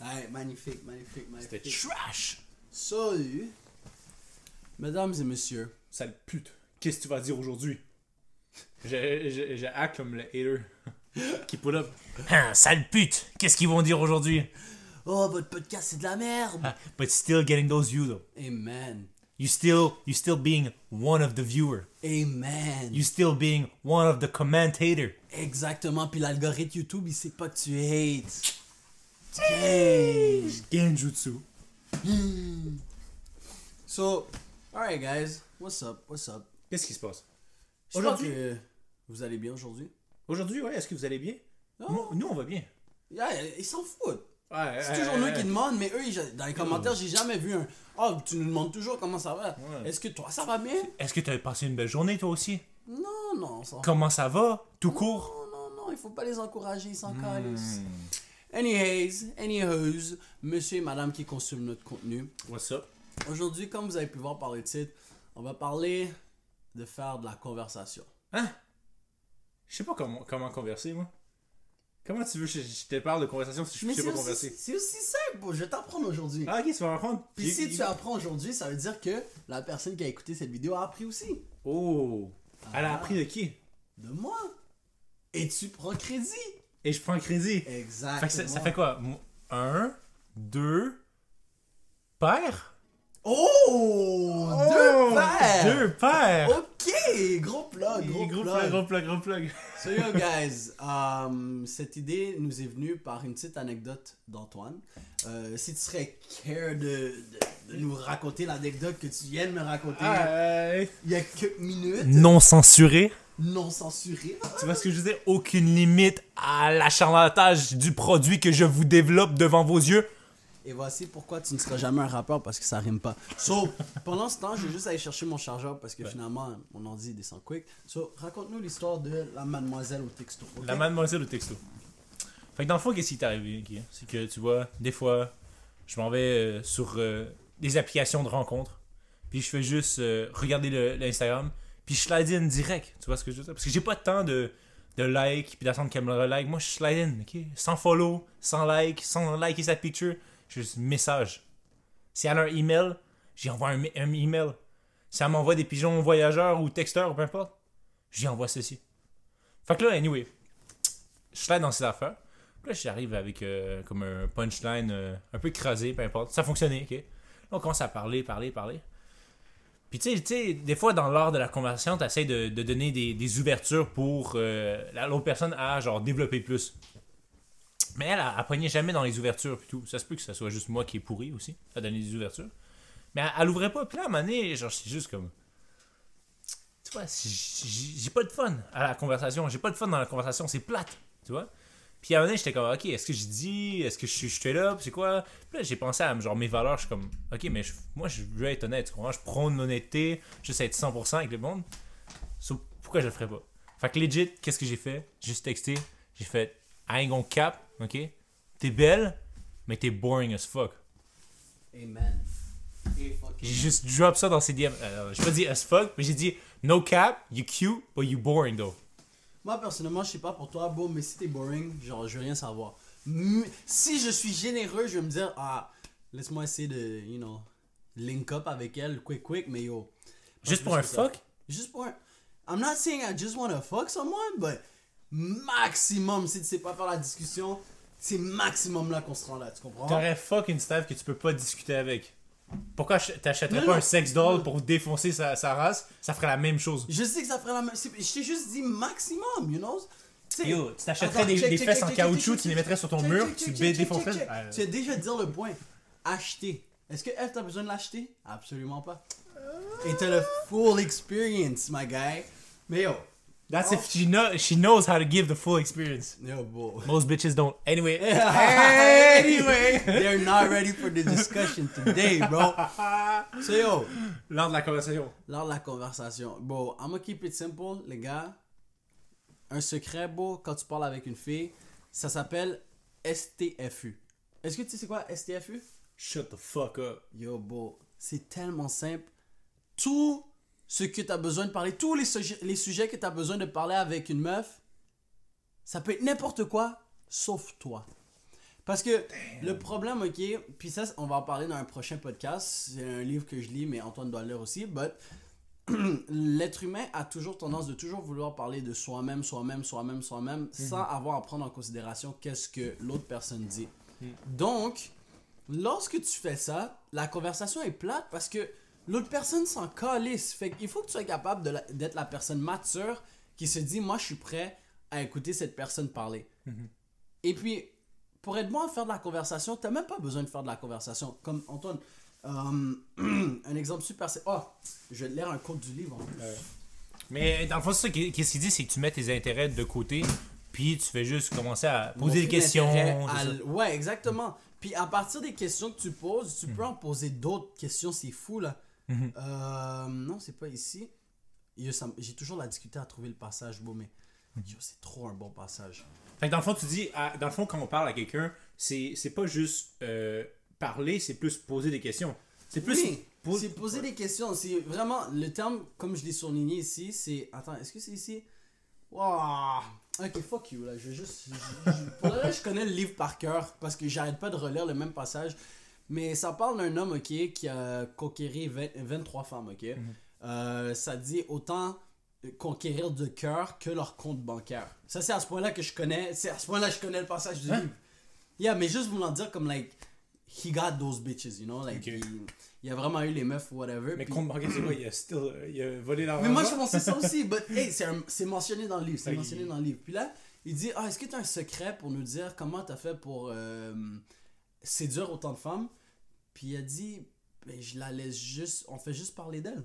Ouais, magnifique, magnifique, C'était magnifique. trash. Salut, mesdames et messieurs. Sale pute. Qu'est-ce que tu vas dire aujourd'hui? J'ai hack comme le hater qui pull up. Hein, sale pute. Qu'est-ce qu'ils vont dire aujourd'hui? Oh, votre podcast, c'est de la merde. Ah, But still getting those views though. Amen. You still, you still being one of the viewer. Amen. You still being one of the commentator. Exactement, puis l'algorithme YouTube, il sait pas que tu hates. Genjutsu. So, alright guys, what's up, what's up? Qu'est-ce qui se passe? Aujourd'hui? que vous allez bien aujourd'hui. Aujourd'hui, ouais, est-ce que vous allez bien? Non. Nous, on va bien. Yeah, ils s'en foutent. Ouais, C'est toujours nous qui demandent, mais eux, ils- dans les commentaires, j'ai jamais vu un. Oh, tu nous demandes toujours comment ça va. Ouais. Est-ce que toi, ça va bien? Est-ce que tu as passé une belle journée toi aussi? Non, non, ça. Comment ça va? Tout court? Non, non, non, il faut pas les encourager, ils s'en Hmm. Anyways, anyways, monsieur et madame qui consomment notre contenu. What's up? Aujourd'hui, comme vous avez pu voir par le titre, on va parler de faire de la conversation. Hein? Je sais pas comment, comment converser, moi. Comment tu veux que je, je te parle de conversation si je Mais sais pas aussi, converser? c'est aussi simple, je vais t'apprendre aujourd'hui. Ah, ok, tu vas apprendre. Puis si tu apprends aujourd'hui, ça veut dire que la personne qui a écouté cette vidéo a appris aussi. Oh! Elle a Ah. appris de qui? De moi. Et tu prends crédit. Et je prends un crédit. Exactement. Fait que ça, ça fait quoi? Un, deux, père? Oh! Deux paires! Deux paires! Ok! Gros plug, gros, gros plug. plug, gros plug, gros plug. So yo guys, um, cette idée nous est venue par une petite anecdote d'Antoine. Euh, si tu serais care de, de, de nous raconter l'anecdote que tu viens de me raconter il y a quelques minutes, non censuré. Non censurée. Tu vois ce que je disais? Aucune limite à l'acharnatage du produit que je vous développe devant vos yeux. Et voici pourquoi tu ne seras jamais un rappeur parce que ça rime pas. So, pendant ce temps, je vais juste aller chercher mon chargeur parce que finalement, mon ordi descend quick. So, raconte-nous l'histoire de la mademoiselle au texto. La mademoiselle au texto. Fait que dans le fond, qu'est-ce qui t'est arrivé? ok? C'est que tu vois, des fois, je m'en vais euh, sur euh, des applications de rencontres, puis je fais juste euh, regarder le- l'Instagram, puis je slide in direct. Tu vois ce que je veux dire? Parce que j'ai pas de temps de, de like, puis d'attendre qu'elle me le like. Moi, je slide in, ok? Sans follow, sans like, sans liker sa picture, juste message. Si elle a un email, j'y envoie un email. Si elle m'envoie des pigeons voyageurs ou texteurs ou peu importe, j'y envoie ceci. Fait que là, anyway, je slide dans ces affaires. Puis là, j'arrive avec euh, comme un punchline euh, un peu écrasé, peu importe. Ça fonctionnait, ok? Là, on commence à parler, parler, parler. Puis tu sais- des fois, dans l'art de la conversation, tu de, de donner des, ouvertures pour euh, la- l'autre personne à genre développer plus. Mais elle, elle, elle jamais dans les ouvertures puis tout. Ça se peut que ce soit juste moi qui est pourri aussi, à donner des ouvertures. Mais elle, elle ouvrait pas. Puis là, à un moment donné, genre, c'est juste comme. Tu vois, j'ai pas de fun à la conversation. J'ai pas de fun dans la conversation. C'est plate. Tu vois? Puis à un moment donné, j'étais comme, ok, est-ce que je dis, est-ce que je suis straight up, c'est quoi? Puis là, j'ai pensé à genre mes valeurs, je suis comme, ok, mais je- moi, je veux être honnête, tu comprends? Je prône l'honnêteté, juste être 100% avec le monde. So, pourquoi je le ferais pas? Fait que legit, qu'est-ce que j'ai fait? J'ai Juste texté, j'ai fait, I ain't gonna cap, ok? T'es belle, mais t'es boring as fuck. Amen. J'ai juste drop ça dans ses DM. Euh, j'ai pas dit as fuck, mais j'ai dit, no cap, you cute, but you boring though. Moi, personnellement, je sais pas pour toi, bon, mais si t'es boring, genre, je veux rien savoir. Si je suis généreux, je vais me dire, ah, laisse-moi essayer de, you know, link up avec elle, quick, quick, mais yo. Juste pour un ça. fuck? Juste pour un. I'm not saying I just wanna fuck someone, but maximum, si tu sais pas faire la discussion, c'est maximum là qu'on se rend là, tu comprends? T'aurais fuck une staff que tu peux pas discuter avec. Pourquoi ach- t'achèterais pas un sex doll pour défoncer sa, sa race? Ça ferait la même chose. Je sais que ça ferait la même. c'est- Je t'ai juste dit maximum, you know? Tu sais- Yo, tu t'achèterais des, fesses check, en check, caoutchouc, check, tu les mettrais sur ton mur, tu défoncerais. Euh, Tu as déjà dire le point. Acheter. Est-ce que elle t'a besoin de l'acheter? Absolument pas. Et t'as le full experience, my guy. Mais yo, That's if she, know, she knows how to give the full experience. yo, bro. Most bitches don't. Anyway. anyway, they're not ready for the discussion today, bro. So yo, Lors de la conversation. lors de la conversation, bon, I'm gonna keep it simple, les gars. Un secret, beau, quand tu parles avec une fille, ça s'appelle STFU. Est-ce que tu sais c'est quoi STFU? Shut the fuck up. Yo, bro, c'est tellement simple. Tout ce que tu as besoin de parler, tous les, sujets- les sujets que tu as besoin de parler avec une meuf, ça peut être n'importe quoi, sauf toi. Parce que le problème, ok, puis ça, on va en parler dans un prochain podcast. C'est un livre que je lis, mais Antoine doit le lire aussi. But l'être humain a toujours tendance de toujours vouloir parler de soi-même, soi-même, soi-même, soi-même, sans avoir à prendre en considération qu'est-ce que l'autre personne dit. Donc, lorsque tu fais ça, la conversation est plate parce que l'autre personne s'en calisse. Fait qu'il faut que tu sois capable la- d'être la personne mature qui se dit, moi, je suis prêt à écouter cette personne parler. Et puis, pour être bon à faire de la conversation, t'as même pas besoin de faire de la conversation. Comme Antoine, euh, un exemple super, c'est. Oh, je vais te lire un code du livre en plus. Mais dans le fond, c'est ça qu'est- qu'est-ce qu'il dit, c'est que tu mets tes intérêts de côté, puis tu fais juste commencer à poser des questions. à Ouais, exactement. Puis à partir des questions que tu poses, tu peux en poser d'autres questions, c'est fou là. Mhm. Euh, non, c'est pas ici. J'ai toujours la difficulté à trouver le passage beau, mais yo, c'est trop un bon passage. Fait que dans le fond, tu dis, à- dans le fond, quand on parle à quelqu'un, c'est pas juste euh, parler, c'est plus poser des questions. C'est plus. Oui, c'est poser des questions. C'est vraiment le terme, comme je l'ai souligné ici, c'est. Attends, est-ce que c'est ici? Wow. Ok, fuck you là. Je vais juste. je- je- Pour reste, je connais le livre par cœur parce que j'arrête pas de relire le même passage. Mais ça parle d'un homme, ok, qui a conquéri 20 23 femmes, ok? Euh, ça dit autant conquérir de cœur que leur compte bancaire. Ça, c'est à ce point-là que je connais. C'est à ce point-là que je connais le passage du Hein? livre. Yeah, mais juste voulant dire comme, like, he got those bitches, you know? Like, il, il a vraiment eu les meufs whatever. Mais puis- compte bancaire, c'est quoi? Il a, still, il a volé l'argent. mais moi, je pensais ça aussi. But, hey, c'est mentionné dans le livre. C'est mentionné dans le livre. Puis là, il dit Ah, est-ce que tu as un secret pour nous dire comment tu as fait pour euh, séduire autant de femmes? Puis il a dit ben, Je la laisse juste. On fait juste parler d'elle.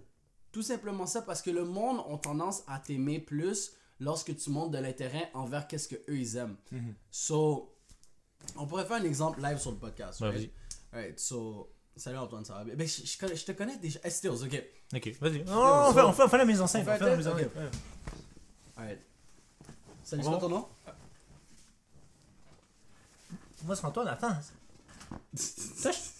Tout simplement ça, parce que le monde a tendance à t'aimer plus lorsque tu montres de l'intérêt envers qu'est-ce que eux ils aiment. Mhm. So, on pourrait faire un exemple live sur le podcast. Right? Alright, so. Salut Antoine, ça va bien? Ben, je, je connais- je te connais déjà. Eh, Stills, ok. Ok, vas-y. Non, on, fait, on, fait, on fait la mise en scène. On fait On fait la mise en scène. Alright. Salut, c'est quoi ton nom? Moi, c'est Antoine, attends.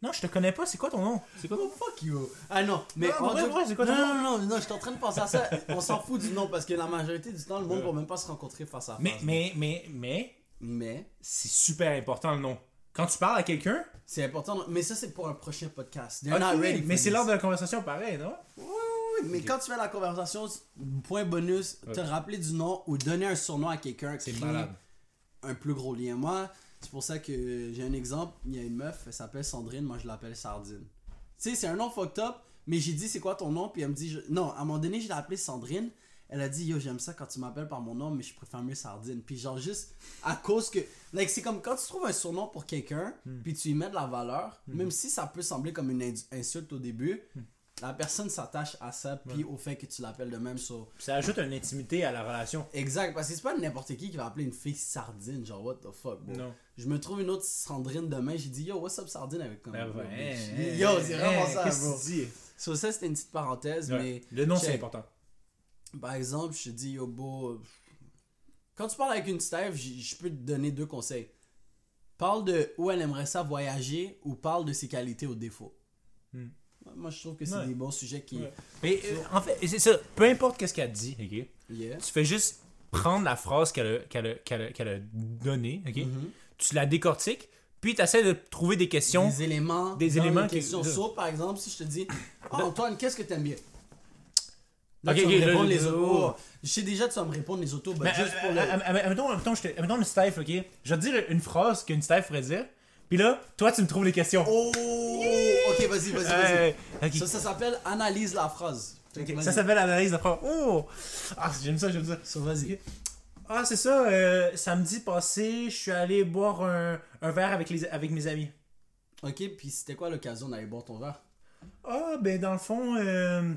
Non, je te connais pas, c'est quoi ton nom? C'est quoi? Ton Oh, fuck you! Ah non, mais. Non, c'est quoi ton non, nom? non, non, non, je suis en train de penser à ça. On s'en fout du nom parce que la majorité du temps, le monde ne va même pas se rencontrer face à face. Mais, mais, mais, mais, Mais, c'est super important le nom. Quand tu parles à quelqu'un, c'est important. Mais ça, c'est pour un prochain podcast. They're ok, not ready mais c'est lors de la conversation pareil, non? Oui, oui, oui, mais quand tu fais la conversation, point bonus, te rappeler du nom ou donner un surnom à quelqu'un C'est malade. un plus gros lien. Moi, c'est pour ça que j'ai un exemple. Il y a une meuf, elle s'appelle Sandrine, moi je l'appelle Sardine. Tu sais, c'est un nom fucked up, mais j'ai dit c'est quoi ton nom, puis elle me dit, je- non, à un moment donné, je l'ai appelée Sandrine. Elle a dit, yo, j'aime ça quand tu m'appelles par mon nom, mais je préfère mieux Sardine. Puis genre, juste à cause que. Like, c'est comme quand tu trouves un surnom pour quelqu'un, puis tu y mets de la valeur, même si ça peut sembler comme une insulte au début, la personne s'attache à ça, puis au fait que tu l'appelles de même. So, Ça ajoute une intimité à la relation. Exact, parce que c'est pas n'importe qui qui va appeler une fille sardine, genre what the fuck, bro. Non. Je me trouve une autre Sandrine demain, j'ai dit yo, what's up Sardine avec comme. Ben yo, ouais, bitch. Yo, c'est vraiment hein, ça, bro. So, ça, c'était une petite parenthèse, Ouais. Le nom, c'est important. mais par exemple, je te dis yo, beau. Quand tu parles avec une Steve, j- je peux te donner deux conseils. Parle de où elle aimerait ça voyager ou parle de ses qualités ou défauts. Hmm. Moi, je trouve que c'est Ouais. des bons sujets qui. Ouais. Mais euh, en fait, c'est ça. Peu importe qu'est-ce qu'elle dit, ok? Yeah. tu fais juste prendre la phrase qu'elle a, a, a- a donnée, ok? Mhm. Tu la décortiques, puis tu essaies de trouver des questions. Des éléments. Des dans éléments qui- questions. So, par exemple, si je te dis, oh, Antoine, qu'est-ce que t'aimes bien? Là, Ok, tu vas ok, me répondre là, les autos. là. Je sais déjà, tu vas me répondre les autos, Mais, juste pour euh, le. euh, euh, euh, mettons, mettons, je te- mettons une Steph, ok? Je vais te dire une phrase qu'une Steph ferait dire, puis là, toi, tu me trouves les questions. Oh! Ok, vas-y, vas-y, vas-y. Euh. Ça, ça s'appelle analyse la phrase. Ça s'appelle l'analyse de phrase. Oh Ah, j'aime ça, j'aime ça. So, vas-y. Ah, c'est ça, euh, samedi passé, je suis allé boire un, un verre avec, les, avec mes amis. Ok, puis c'était quoi l'occasion d'aller boire ton verre? Ah, ben dans le fond, euh,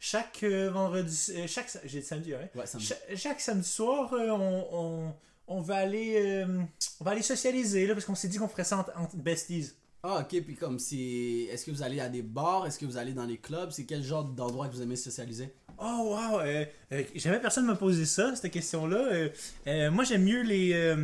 chaque euh, vendredi, euh, chaque, sa- j'ai dit samedi, ouais. Ouais, ça me Cha- Chaque, samedi soir, euh, on, on, on va aller, euh, on va aller socialiser là, parce qu'on s'est dit qu'on ferait ça entre besties. Ah, ok, puis comme si. Est-ce que vous allez à des bars? Est-ce que vous allez dans les clubs? C'est quel genre d'endroit que vous aimez socialiser? Oh wow, euh, euh, jamais personne m'a posé ça, cette question-là. Euh, euh, moi j'aime mieux les,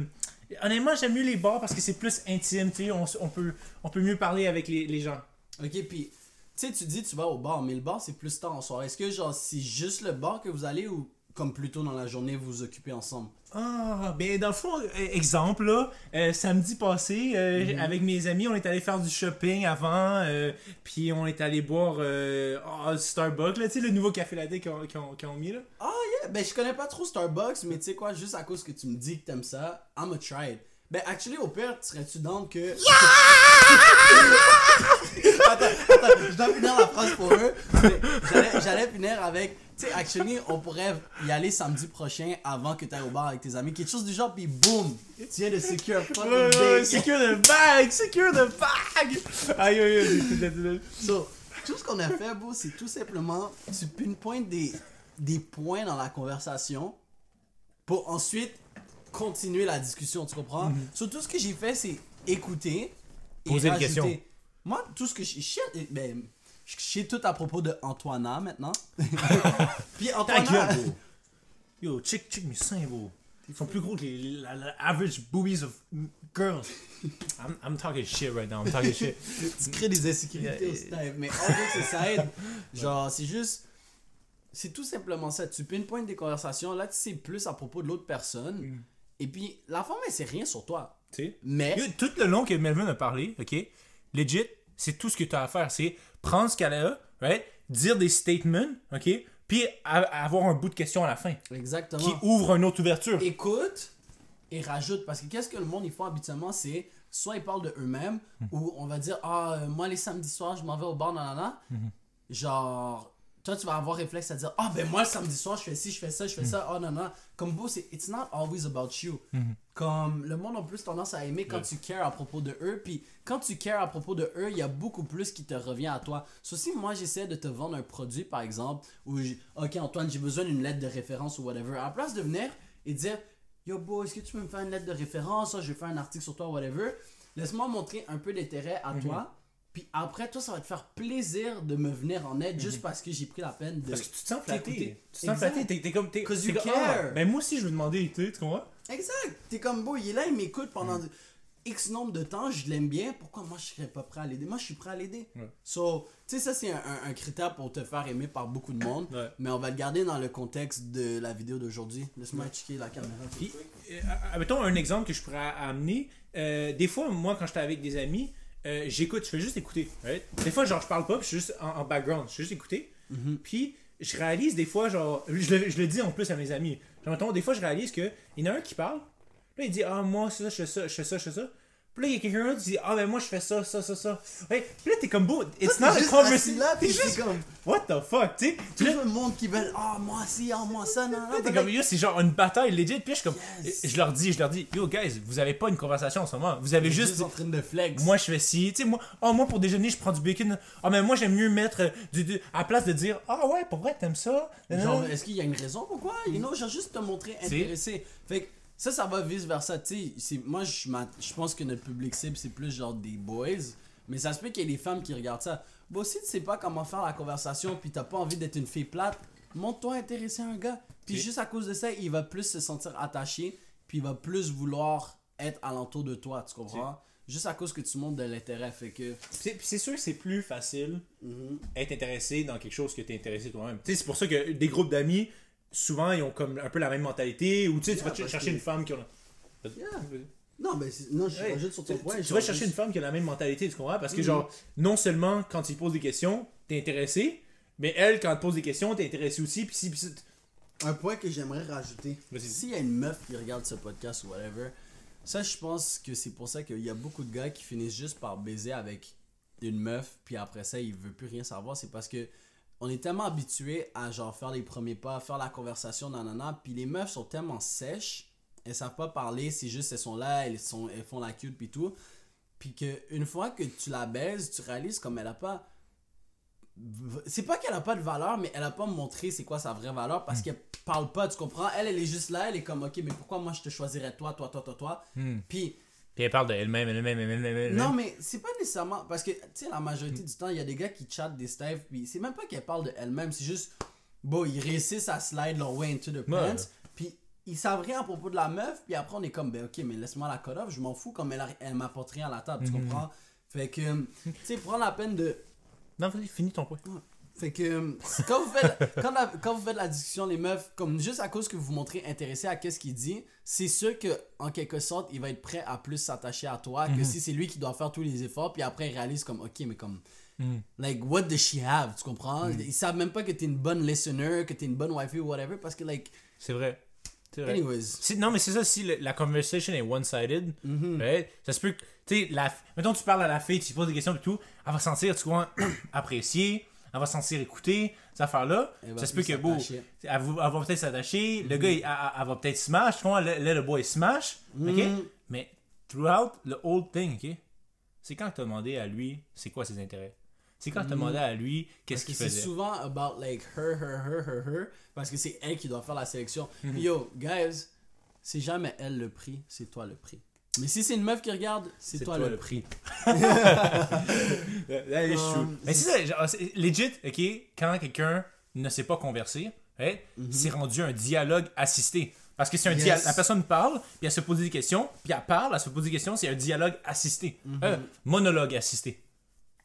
honnêtement j'aime mieux les bars parce que c'est plus intime, tu sais, on, on peut, on peut mieux parler avec les, les gens. Ok, puis. Tu sais, tu dis tu vas au bar, mais le bar c'est plus tard en soirée. Est-ce que genre c'est juste le bar que vous allez ou comme plus tôt dans la journée vous vous occupez ensemble? Ah, ben dans le fond, euh, exemple, là, euh, samedi passé, euh, Mhm. avec mes amis, on est allé faire du shopping avant, euh, puis on est allé boire euh, ah, Starbucks, là, tu sais, le nouveau café latte qu'ils ont, mis, là. Ah, yeah, ben je connais pas trop Starbucks, mais tu sais quoi, juste à cause que tu me dis que t'aimes ça, I'm a try it. Ben, actually, au pire, serais-tu down que. attends, attends, je dois finir la phrase pour eux. J'allais, finir avec. Tu sais, actually, on pourrait y aller samedi prochain avant que tu ailles au bar avec tes amis. Quelque chose du genre, puis boum, tu viens de secure fucking Ouais, ouais, secure the bag, secure the bag! Aïe, aïe, aïe, So, tout ce qu'on a fait, bro, c'est tout simplement, tu pinpointes des, des points dans la conversation pour ensuite continuer la discussion, tu comprends? So, tout ce que j'ai fait, c'est écouter et Poser des rajouter. questions. Moi, tout ce que je shit, ben, je sais tout à propos de Antoina maintenant. Puis Ta Antoina, gueule. Yo, check, check mes seins, bro. Ils sont plus gros que les, la, la average boobies of girls. I'm, I'm talking shit right now, I'm talking shit. tu crées des insécurités Yeah, au stade. Mais en fait, c'est ça aide. Genre, c'est juste. C'est tout simplement ça. Tu pinpointes des conversations. Là, tu sais plus à propos de l'autre personne. Mm. Et puis, la femme, elle sait rien sur toi. Mais. Yo, tout le long que Melvin a parlé, ok, legit, c'est tout ce que tu as à faire. C'est prendre ce qu'elle a, right, dire des statements, ok, puis avoir un bout de question à la fin Exactement. qui ouvre une autre ouverture. Écoute et rajoute. Parce que qu'est-ce que le monde, ils font habituellement, c'est soit ils parlent de eux-mêmes, ou on va dire, ah, euh, moi, les samedis soirs, je m'en vais au bar, nanana. Genre, toi, tu vas avoir réflexe à dire, ah, ben moi, le samedi soir, je fais ci, je fais ça, je fais ça, oh, non, non. Comme beau, c'est, it's not always about you. Comme le monde a plus tendance à aimer quand tu cares à propos de eux, puis quand tu cares à propos de eux, il y a beaucoup plus qui te revient à toi. So, si moi, j'essaie de te vendre un produit, par exemple, où, j'- ok, Antoine, j'ai besoin d'une lettre de référence ou whatever, à la place de venir et dire, yo, bro, est-ce que tu peux me faire une lettre de référence, ça, je vais faire un article sur toi, whatever, laisse-moi montrer un peu d'intérêt à toi. Puis après, toi, ça va te faire plaisir de me venir en aide juste parce que j'ai pris la peine de. Parce que tu te sens Flatté. Tu te sens flatté. T'es, comme. T'es, 'Cause you comme, care. ah, ben moi aussi, je veux demander, tu comprends? Exact. T'es comme beau, il est là, il m'écoute pendant de- X nombre de temps, je l'aime bien. Pourquoi moi je serais pas prêt à l'aider? Moi je suis prêt à l'aider. Ouais. So, tu sais, ça c'est un, un- un critère pour te faire aimer par beaucoup de monde. Ouais. Mais on va le garder dans le contexte de la vidéo d'aujourd'hui. Laisse-moi checker la caméra. Puis, euh, mettons un exemple que je pourrais amener. Euh, des fois, moi, quand j'étais avec des amis, euh, j'écoute, je fais juste écouter. right? Des fois, genre, je parle pas, puis je suis juste en, en background, je fais juste écouter. Puis, je réalise des fois, genre, je le, je le dis en plus à mes amis. Genre, des fois, je réalise que il y en a un qui parle, là, il dit, ah, moi, c'est ça, je fais ça, je fais ça, je fais ça. Puis là, il y a quelqu'un d'autre qui dit, ah, ben moi, je fais ça, ça, ça, ça. Ouais, puis là, t'es comme beau. It's Toi, not a conversation. là, T'es juste, comme. what the fuck, tu sais. Tout le monde qui veut. Ah, moi si, ah, moi ça, non, non. T'es comme, yo, c'est genre une bataille legit. Puis je suis comme, je leur dis, je leur dis, yo, guys, vous avez pas une conversation en ce moment. Vous avez Juste, juste, en train de flex. moi, je fais ci. Tu sais, moi, oh, moi, pour déjeuner, je prends du bacon. Ah, mais moi, j'aime mieux mettre euh, du, du- à la place de dire, ah, ouais, pour vrai, t'aimes ça. Genre, est-ce qu'il y a une raison pourquoi? You know, j'ai juste te montrer intéressé. Fait que ça, ça va vice versa. Tu sais, c'est- moi, je pense que notre public cible, c'est plus genre des boys. Mais ça se peut qu'il y ait des femmes qui regardent ça. Bon, si tu sais pas comment faire la conversation, puis t'as pas envie d'être une fille plate, montre-toi intéressé à un gars. Puis juste à cause de ça, il va plus se sentir attaché, puis il va plus vouloir être alentour de toi, tu comprends? Juste à cause que tu montres de l'intérêt, fait que. C'est sûr que c'est plus facile Mhm. être intéressé dans quelque chose que t'es intéressé toi-même. Tu sais, c'est pour ça que des groupes d'amis, souvent, ils ont comme un peu la même mentalité. Ou tu sais, tu vas chercher que- une femme qui a. Yeah. Non, mais non, je rajoute sur ton Tu- point. tu, vas chercher une femme qui a la même mentalité, tu comprends? Parce que, Mhm. genre, non seulement quand il pose des questions, t'es intéressé, mais elle, quand elle pose des questions, t'es intéressé aussi. Si. si- Un point que j'aimerais rajouter. S'il y a une meuf qui regarde ce podcast ou whatever, ça je pense que c'est pour ça qu'il y a beaucoup de gars qui finissent juste par baiser avec une meuf, puis après ça il veut plus rien savoir. C'est parce que on est tellement habitué à genre faire les premiers pas, faire la conversation, nanana, puis les meufs sont tellement sèches, elles savent pas parler, c'est juste elles sont là, elles, sont, elles font la cute puis tout. Puis que une fois que tu la baises, tu réalises comme elle a pas c'est pas qu'elle a pas de valeur, mais elle a pas montré c'est quoi sa vraie valeur parce qu'elle parle pas, tu comprends? Elle, elle est juste là, elle est comme, ok, mais pourquoi moi je te choisirais toi, toi, toi, toi, toi? Hmm. Puis, Puis elle parle d'elle-même, elle-même, elle-même, elle-même. non, mais c'est pas nécessairement. Parce que, tu sais, la majorité du temps, il y a des gars qui chattent des staffs, puis c'est même pas qu'elle parle de elle-même, c'est juste, bon, ils réussissent à slide leur way into the pants, Ouais. puis ils savent rien à propos de la meuf, puis après on est comme, ben ok, mais laisse-moi la cut off, je m'en fous, comme elle, elle m'apporte rien à la table, tu Mhm. comprends? Fait que, tu sais, prends la peine de. Non, vas-y, finis ton point. Fait que euh, quand vous faites quand, la- quand vous faites la discussion les meufs comme juste à cause que vous vous montrez intéressé à qu'est-ce qu'il dit, c'est sûr que en quelque sorte, il va être prêt à plus s'attacher à toi que si c'est lui qui doit faire tous les efforts puis après il réalise comme OK mais comme Mhm. like what does she have, tu comprends? Ils savent même pas que t'es une bonne listener, que t'es une bonne wifey ou whatever parce que like C'est vrai. Anyways. Non, mais c'est ça, si le- la conversation est one-sided, Mhm. right, ça se peut que, tu sais, mettons, tu parles à la fille, tu poses des questions et tout, elle va se sentir, tu vois, appréciée, elle va se sentir écoutée, cette affaire-là. Ça se peut que, beau, elle va, peut-être s'attacher, le gars, il- elle, va peut-être smash, là, le boy smash, ok? Mhm. Mais, throughout the whole thing, ok? C'est quand tu as demandé à lui, c'est quoi ses intérêts? C'est quand tu as demandé à lui, qu'est-ce Parce que qu'il c'est faisait? souvent about like her, her, her, her, her, parce que c'est elle qui doit faire la sélection. Yo, guys, c'est jamais elle le prix, c'est toi le prix. Mais si c'est une meuf qui regarde, c'est toi, le prix. That is true. Um, Mais c'est ça, genre, c'est legit, ok, quand quelqu'un ne sait pas converser, right, c'est rendu un dialogue assisté. Parce que c'est un Yes. dialogue. La personne parle, puis elle se pose des questions, puis elle parle, elle se pose des questions, c'est un dialogue assisté. Euh, monologue assisté.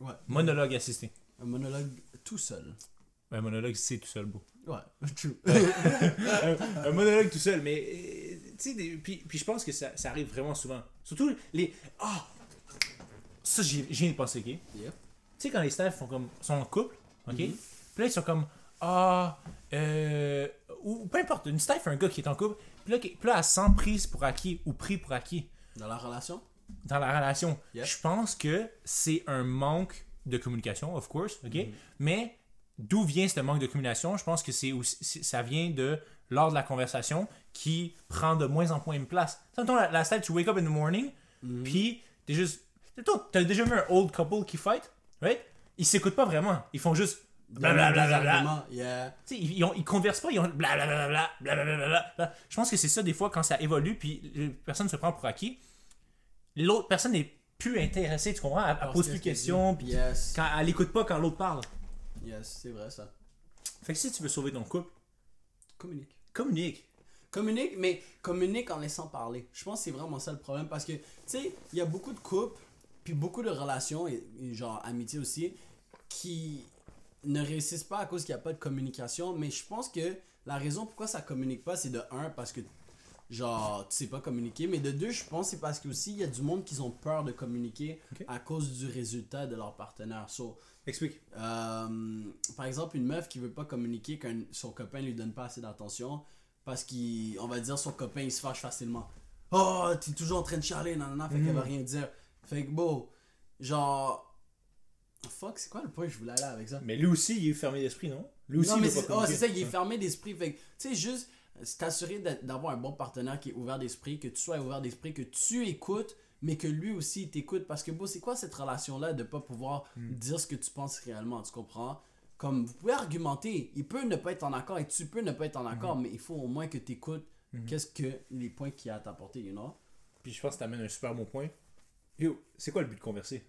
Ouais. Monologue assisté. Un monologue tout seul. Un monologue, c'est tout seul, beau. Ouais, true. un monologue tout seul, mais. Sais, puis, puis je pense que ça, ça arrive vraiment souvent. Surtout les. Ah! Ça, j'y viens de penser, ok? Yep. Tu sais, quand les staffs font comme, sont en couple, ok? Puis là, ils sont comme, ah, euh, ou, peu importe, une staff, un gars qui est en couple, puis là, puis là, elle se sent prise pour acquis ou pris pour acquis Dans la relation? dans la relation. Je pense que c'est un manque de communication, of course, ok? Mm-hmm. Mais d'où vient ce manque de communication? Je pense que c'est- ça vient de lors de la conversation qui prend de moins en moins de place. Tu sais, mettons, la, la style, tu wake up in the morning, Mm-hmm. puis t'es juste. T'as déjà vu un old couple qui fight, right? Ils s'écoutent pas vraiment. Ils font juste. Blablabla. Yeah. Ils, ont- ils conversent pas, ils ont blablabla, blablabla. Je pense que c'est ça des fois quand ça évolue, puis les personnes se prend pour acquis. L'autre personne n'est plus intéressée, tu comprends? Elle, elle pose plus de questions, puis Yes. quand, elle écoute pas quand l'autre parle. Yes, c'est vrai ça. Fait que si tu veux sauver ton couple, Communique. Communique. Communique, mais communique en laissant parler. Je pense que c'est vraiment ça le problème parce que, tu sais, il y a beaucoup de couples, puis beaucoup de relations, et, et genre amitié aussi, qui ne réussissent pas à cause qu'il n'y a pas de communication. Mais je pense que la raison pourquoi ça communique pas, c'est de un, parce que, genre, tu sais pas communiquer, mais de deux, je pense que c'est parce que aussi il y a du monde qui ont peur de communiquer à cause du résultat de leur partenaire. So, Explique. euh, par exemple, une meuf qui veut pas communiquer quand son copain lui donne pas assez d'attention parce qu'on va dire son copain il se fâche facilement. Oh, t'es toujours en train de chialer, nanana, fait qu'elle va rien dire. Fait que bon, genre. Fuck, c'est quoi le point que je voulais aller avec ça? Mais lui aussi, il est fermé d'esprit, non? Lui aussi, non, mais c'est oh, c'est ça, il est fermé d'esprit. Fait que, tu sais, juste euh, t'assurer d'avoir un bon partenaire qui est ouvert d'esprit, que tu sois ouvert d'esprit, que tu écoutes, mais que lui aussi il t'écoute. Parce que, bon, c'est quoi cette relation-là de pas pouvoir Hmm. dire ce que tu penses réellement, tu comprends? Comme vous pouvez argumenter, il peut ne pas être en accord et tu peux ne pas être en Hmm. accord, mais il faut au moins que tu écoutes qu'est-ce que les points qu'il y a à t'apporter, you know? Puis je pense que t'amènes un super bon point. Yo, c'est quoi le but de converser?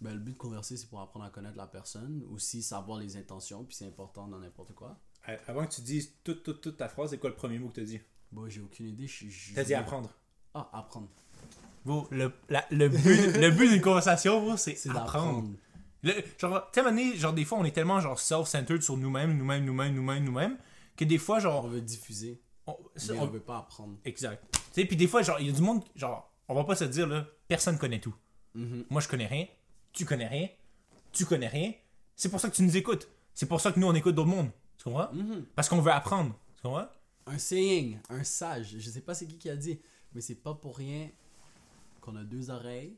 Ben, le but de converser, c'est pour apprendre à connaître la personne, aussi savoir les intentions, puis c'est important dans n'importe quoi. Avant que tu dises toute, toute, toute ta phrase, c'est quoi le premier mot que t'as dit? Bon, j'ai aucune idée. je- je- T'as dit apprendre. Ah, apprendre. Le, la- le but, le but d'une conversation, bro, c'est C'est apprendre. d'apprendre. Le- genre, tu sais, à un moment donné, genre, des fois, on est tellement, genre, self-centered sur nous-mêmes, nous-mêmes, nous-mêmes, nous-mêmes, nous-mêmes, que des fois, On genre, veut diffuser, on- ça, mais on- on veut pas apprendre. exact. Tu sais, puis des fois, genre, il y a du monde, genre, on va pas se dire, là, personne connaît tout. Mhm. Moi, je connais rien, tu connais rien, tu connais rien. C'est pour ça que tu nous écoutes. C'est pour ça que nous, on écoute d'autres mondes. Tu comprends? Mhm. Parce qu'on veut apprendre. Tu comprends? Un saying, un sage, je sais pas c'est qui qui a dit, mais c'est pas pour rien qu'on a deux oreilles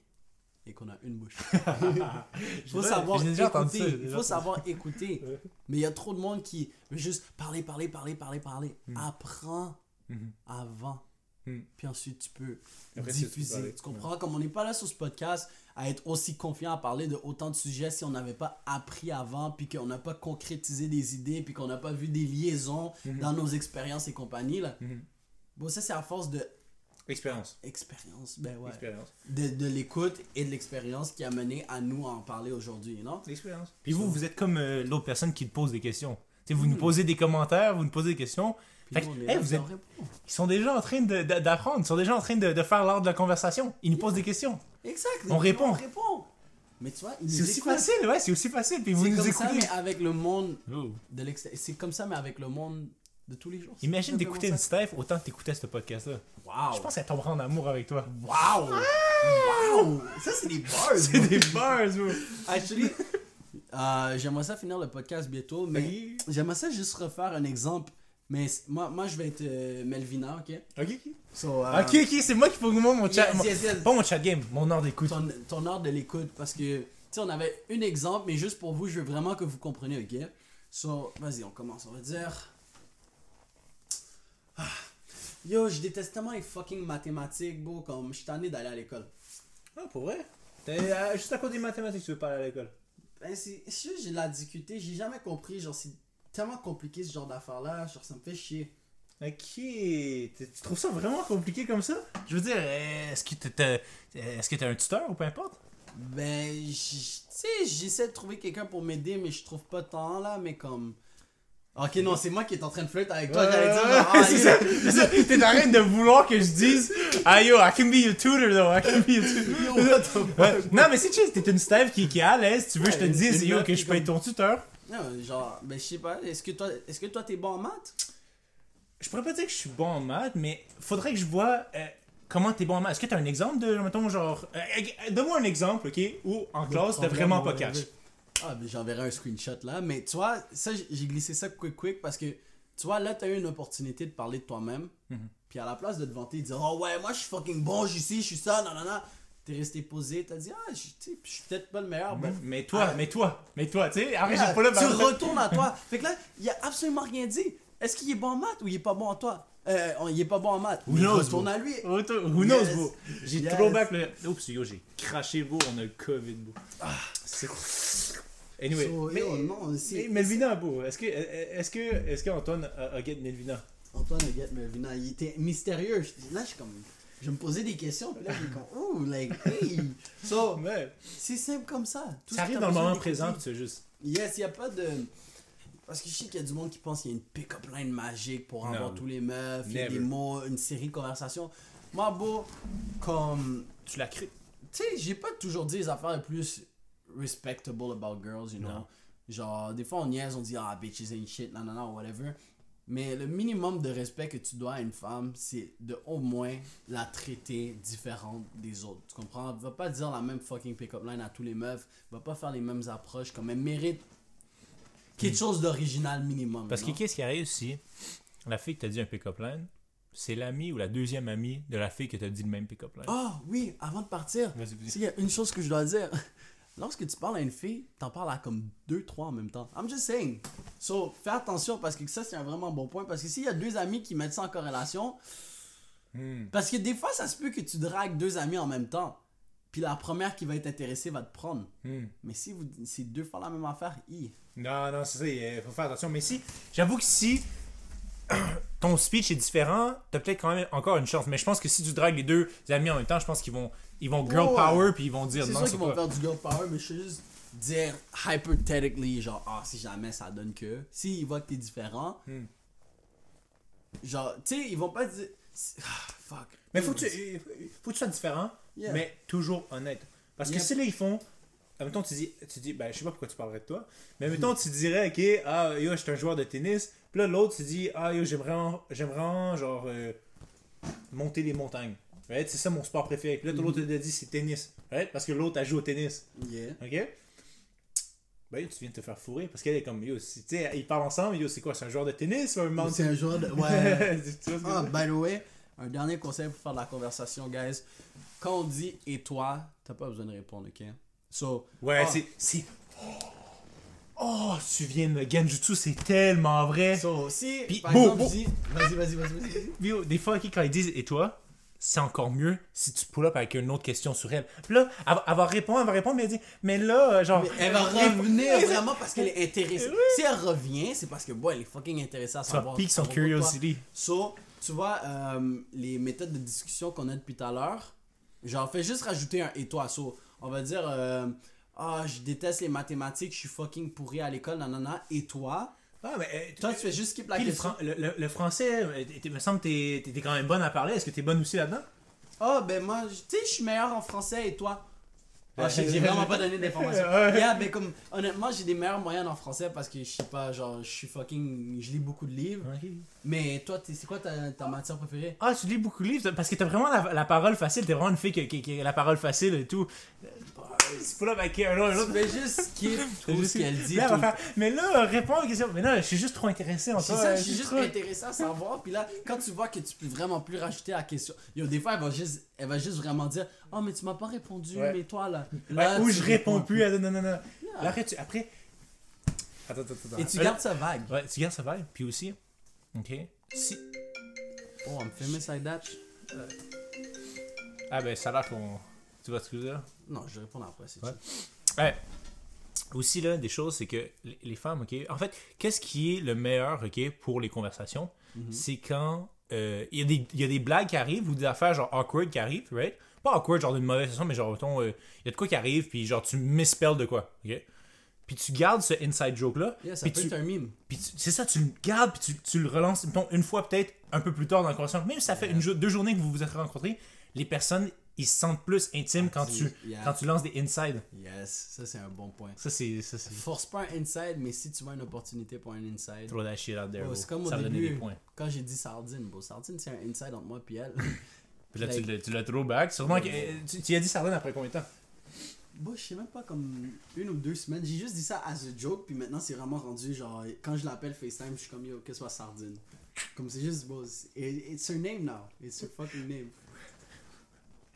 et qu'on a une bouche. Il faut savoir écouter. Il faut savoir écouter. Mais il y a trop de monde qui veut juste parler, parler, parler, parler, parler. Apprends Mhm. avant. Mhm. Puis ensuite, tu peux Après, tu diffuser. parler. Tu comprends? Comme on n'est pas là sur ce podcast à être aussi confiant à parler de autant de sujets si on n'avait pas appris avant, puis qu'on n'a pas concrétisé des idées, puis qu'on n'a pas vu des liaisons dans nos expériences et compagnie. Là. Mhm. Bon, ça, c'est à force de Expérience. expérience. Ben ouais. Expérience. De, de l'écoute et de l'expérience qui a mené à nous en parler aujourd'hui, non? L'expérience. Puis vous, vous êtes comme euh, l'autre personne qui te pose des questions. Tu sais, vous nous posez des commentaires, vous nous posez des questions. Fait que, hey, vous êtes-. Ils sont déjà en train d'apprendre. Ils sont déjà en train de, de faire l'art de la conversation. Ils nous posent des questions. Exact. On répond. On répond. Mais tu vois, C'est aussi écoutent. facile, ouais, c'est aussi facile. Puis vous C'est nous comme ça, écoutez. mais avec le monde Oh. de l'extérieur. C'est comme ça, mais avec le monde de tous les jours. Imagine d'écouter une. Steph autant que t'écoutais ce podcast-là. Wow. Je pense qu'elle tombera en amour avec toi. Wow! Wow! Ça, c'est des bars! C'est des bars, bro. Actually, euh, j'aimerais ça finir le podcast bientôt, mais j'aimerais ça juste refaire un exemple. Mais moi, moi je vais être euh, Melvina, ok? Ok, ok. So, euh, Ok, ok, c'est moi qui faut mon chat. yes, mon- yes, yes. Pas mon chat game, mon ordre d'écoute. Ton, ton ordre de l'écoute, parce que, tu sais, on avait un exemple, mais juste pour vous, je veux vraiment que vous compreniez, ok? So, vas-y, on commence, on va dire... Ah. Yo, je déteste tellement les fucking mathématiques, bro, comme je suis tanné d'aller à l'école. Ah, pour vrai? T'es euh, juste à cause des mathématiques, tu veux parler à l'école? Ben, c'est sûr, j'ai de la difficulté, j'ai jamais compris, genre, c'est tellement compliqué ce genre d'affaires-là, genre, ça me fait chier. Ok, tu trouves ça vraiment compliqué comme ça? Je veux dire, est-ce que t'as est-ce que t'as un tuteur ou peu importe? Ben, tu sais, j'essaie de trouver quelqu'un pour m'aider, mais je trouve pas tant, là, mais comme... Ok, non, c'est moi qui est en train de flirter avec toi, j'allais dire, genre, ah, c'est yo. ça, c'est ça. T'es en train de vouloir que je dise Ah yo, I can be your tutor though, I can be your tutor. Yo? Ouais. Non, mais c'est chill, t'es une Steph qui, qui est à l'aise, tu veux que je te dise yo, que je peux être ton tuteur? Non, genre, ben, je sais pas, est-ce que toi, est-ce que toi, t'es bon en maths? Je pourrais pas dire que je suis bon en maths, mais faudrait que je vois euh, comment t'es bon en maths. Est-ce que t'as un exemple de, mettons, genre. euh, euh, Donne-moi un exemple, ok, où en classe t'as vraiment pas catch. Ah, ben j'enverrai un screenshot là. Mais tu vois, ça, j'ai glissé ça quick quick parce que, tu vois, là, t'as eu une opportunité de parler de toi-même. Mhm. Puis à la place de te vanter et de dire, oh ouais, moi, je suis fucking bon, je suis ici, je suis ça, non, non, non. T'es resté posé, t'as dit, ah, je suis peut-être pas le meilleur. ben, Mais toi, Ah. mais toi, mais toi, tu sais, arrête, j'ai pas là. tu retournes à toi. fait que là, il a absolument rien dit. Est-ce qu'il est bon en maths ou il est pas bon en toi? Euh, on- il est pas bon en maths. Who Mais knows, retourne à lui. Who knows, Yes. bro? J'ai Yes. trop back le. Oups, yo, j'ai craché, bro, on a le COVID, bro. Ah, c'est. Anyway. So, mais, yo, non, mais c'est- Melvina, bro, est-ce que, est-ce que, est-ce qu'Antoine a, a get Melvina? Antoine Huguette Melvina, il était mystérieux. Je- Là, je suis comme. Je me posais des questions, puis là, j'ai comme. Ouh, like, hey! So, c'est simple comme ça. Tout Ça que arrive dans le moment présent, sais juste. Yes, il a pas de. Parce que je sais qu'il y a du monde qui pense qu'il y a une pick-up line magique pour avoir tous les meufs, il y a des mots, une série de conversations. Moi, beau, comme. Tu l'as créé. Tu sais, j'ai pas toujours dit les affaires les plus respectable about girls, you know? Non. Genre, des fois on niaise, on dit ah, bitches ain't shit, non, non, non, whatever. Mais le minimum de respect que tu dois à une femme, c'est de au moins la traiter différente des autres. Tu comprends? Va pas dire la même fucking pick-up line à tous les meufs. Va pas faire les mêmes approches. Comme elle mérite quelque chose d'original minimum. Parce que qu'est-ce qui arrive si la fille que t'as dit un pick-up line, c'est l'amie ou la deuxième amie de la fille que t'as dit le même pick-up line? Ah oui, avant de partir, s'il y a une chose que je dois dire. Lorsque tu parles à une fille, t'en parles à comme deux, trois en même temps. I'm just saying. So, fais attention parce que ça, c'est un vraiment bon point. Parce que s'il y a deux amis qui mettent ça en corrélation, Hmm. parce que des fois, ça se peut que tu dragues deux amis en même temps. Puis la première qui va être intéressée va te prendre. Hmm. Mais si vous, c'est deux fois la même affaire, hi. Non, non, c'est ça, il faut faire attention. Mais si, j'avoue que si ton speech est différent, t'as peut-être quand même encore une chance. Mais je pense que si tu dragues les deux amis en même temps, je pense qu'ils vont, ils vont girl Ouais. power puis ils vont dire C'est non, sûr c'est qu'ils vont faire du girl power, mais je veux juste dire hypothetically, genre, ah, si jamais ça donne que. S'ils voient que t'es différent, Hmm. genre, tu sais, ils vont pas dire. Ah, fuck. Mais faut que tu, faut que tu sois différent, Yeah. mais toujours honnête. Parce que si là ils font. Mettons, tu dis, tu dis, ben, je sais pas pourquoi tu parlerais de toi, mais mettons, tu dirais, ok, ah, yo, je suis un joueur de tennis, puis là, l'autre, tu dis, ah, yo, j'aimerais, j'aimerais, en, genre, euh, monter les montagnes. Right? C'est ça mon sport préféré. Puis là, l'autre te dit, c'est tennis. Right? Parce que l'autre, elle joue au tennis. Yeah. Ok? Ben, tu viens de te faire fourrer, parce qu'elle est comme, yo, tu sais, ils parlent ensemble, yo, c'est quoi, c'est un joueur de tennis ou un mountain? C'est un joueur de. Ouais. Ah, dire? by the way, un dernier conseil pour faire de la conversation, guys. Quand on dit et toi, t'as pas besoin de répondre, ok? So. Ouais, ah, c'est. Oh, tu viens de Genjutsu, c'est tellement vrai. So, si. Puis, par exemple, dis. Vas-y, vas-y, vas-y, vas-y. vas-y. Puis, yo, des fois, quand ils disent et toi, c'est encore mieux si tu pull up avec une autre question sur elle. Puis là, elle, va- elle va répondre, elle va répondre, mais elle dit, mais là, euh, genre. Mais elle va revenir vraiment parce qu'elle est intéressée. Oui. Si elle revient, c'est parce que, bon, elle est fucking intéressée à savoir. pique son curiosity. So, tu vois, euh, les méthodes de discussion qu'on a depuis tout à l'heure, j'en fais juste rajouter un et toi. So, on va dire, euh, ah, je déteste les mathématiques, je suis fucking pourri à l'école, nanana. Et toi, Ah, mais. euh, toi, tu fais juste skip la puis le, question. fran- le, français, euh, il me semble que t'es- quand même bonne à parler. Est-ce que t'es bonne aussi là-dedans? Ah, ben moi, je- tu sais, je suis meilleur en français et toi? Ah, j'ai vraiment pas donné d'informations. Yeah, mais comme, honnêtement, j'ai des meilleures moyennes en français parce que je sais pas, genre, je suis fucking. Je lis beaucoup de livres. Mais toi, c'est quoi ta, ta matière préférée? Ah, tu lis beaucoup de livres parce que t'as vraiment la, la parole facile. T'es vraiment une fille qui, qui- qui a la parole facile et tout. C'est pas là, avec un autre. vais juste skip tout ce qu'elle dit. Là, mais là, réponds à la question. Mais là, je suis juste trop intéressé en C'est toi. ça, euh, je suis juste trop- intéressé à savoir. Puis là, quand tu vois que tu peux vraiment plus rajouter la question, yo, des fois, elle va juste, elle va juste vraiment dire Oh, mais tu m'as pas répondu, Ouais. mais toi là. Ouais, là ou je réponds plus. plus. à- Non, non, non. Yeah. Là, après, tu, après. Attends, attends, attends. Et tu Là- gardes ça vague. Ouais, tu gardes ça vague. Puis aussi, ok. Si. Oh, I'm famous like that. Ah, ben, ça a l'air qu'on. Tu je veux dire? Non, je réponds après, c'est Ouais. tout. Ouais. Aussi, là, des choses, c'est que les femmes, ok. En fait, qu'est-ce qui est le meilleur, ok, pour les conversations? Mhm. C'est quand euh, il y, a des- il y a des blagues qui arrivent ou des affaires genre awkward qui arrivent, right? Pas awkward, genre d'une mauvaise façon, mais genre, euh, il y a de quoi qui arrive, puis genre, tu misspells de quoi, ok? Puis tu gardes ce inside joke-là, Yeah, ça peut tu, être un mime. puis c'est ça, tu le gardes, puis tu, tu le relances, mettons, une fois peut-être un peu plus tard dans la conversation. Même si ça fait une deux journées que vous vous êtes rencontrés, les personnes, ils se sentent plus intimes quand tu, Yeah. quand tu lances des inside. Yes, ça c'est un bon point. Ça, c'est. Ça, c'est. Force pas un inside, mais si tu vois une opportunité pour un inside. Throw that shit out there. Oh, bro. c'est comme au ça va donner des début. points. Quand j'ai dit sardine, bon, sardine c'est un inside entre moi et elle. Puis là, tu Like- l'as- tu l'as throw back. Sûrement que. Tu, tu y as dit sardine après combien de temps? Bon, je sais même pas comme une ou deux semaines. J'ai juste dit ça as a joke, puis maintenant c'est vraiment rendu genre quand je l'appelle FaceTime, je suis comme yo, que ce soit sardine. Comme c'est juste bon, it's her name now. It's her fucking name.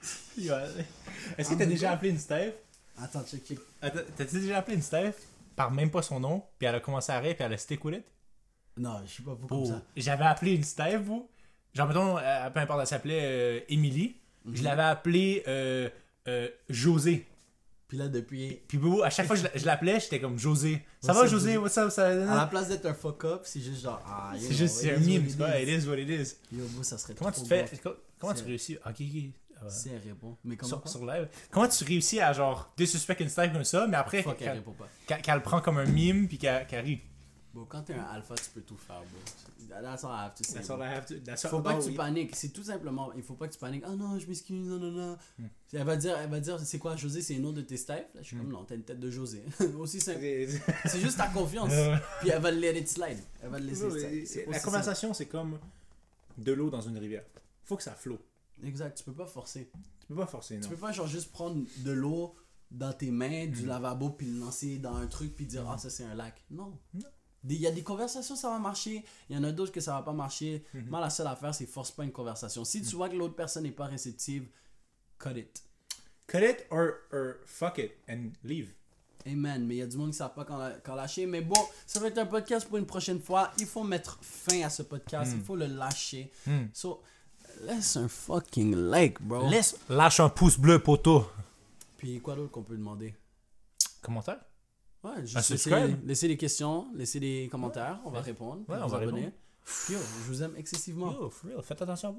Est-ce que t'as déjà appelé une Steph? Attends, check, check. T'as-tu déjà appelé une Steph? Par même pas son nom, puis elle a commencé à rire, puis elle a stick with it? Non, je suis pas comme Oh, ça. J'avais appelé une Steph, vous. Genre, mettons, euh, peu importe, elle s'appelait euh, Emily. Mhm. Je l'avais appelée euh, euh, José. Puis là, depuis. Puis à chaque fois que je la- je l'appelais, j'étais comme José. Ça What's va José? What's up? Ça... À la place d'être un fuck up, c'est juste genre. Ah, C'est juste c'est un meme, it is. what it is. Yo, bro, ça serait Comment tu te fais Comment tu réussis? Ok, ok. Si elle répond. Mais comment Sur, live. Comment tu réussis à genre désuspect une Steph comme ça, mais après qu'elle répond pas. qu'elle- qu'elle le prend comme un mime puis qu'elle rit? Bon, quand t'es un alpha, tu peux tout faire, bro. That's all I have to say. That's bro. all I have to- that's all- Faut pas oh, que tu paniques. C'est tout simplement. Il faut pas que tu paniques. Ah non, je m'excuse. Non, non, non. Hmm. Elle va dire, elle va dire, c'est quoi, José, c'est le nom de tes Steph? Là, je suis comme, non, t'as une tête de José. Aussi simple. C'est juste ta confiance. Puis elle va le let it slide. Elle va le laisser slide. La conversation, c'est comme de l'eau dans une rivière. Faut que ça flotte. Exact. Tu peux pas forcer. Tu peux pas forcer, non. Tu peux pas genre juste prendre de l'eau dans tes mains, du lavabo, puis le lancer dans un truc, puis dire, ah, ça c'est un lac. Non. Il y a des conversations, ça va marcher. Il y en a d'autres que ça va pas marcher. Mhm. Moi, la seule affaire, c'est force pas une conversation. Si tu vois que l'autre personne n'est pas réceptive, cut it. Cut it or, or fuck it and leave. Amen. Mais il y a du monde qui ne savent pas quand, quand lâcher. Mais bon, ça va être un podcast pour une prochaine fois. Il faut mettre fin à ce podcast. Mm. Il faut le lâcher. So, laisse un fucking like, bro. Laisse, lâche un pouce bleu, poteau. Puis quoi d'autre qu'on peut demander? Commentaire? Ouais, juste laisser, subscribe. laisser des questions, laisser des commentaires. On va répondre. Ouais, on va abonner. répondre. Yo, je vous aime excessivement. Yo, for real, faites attention à vous.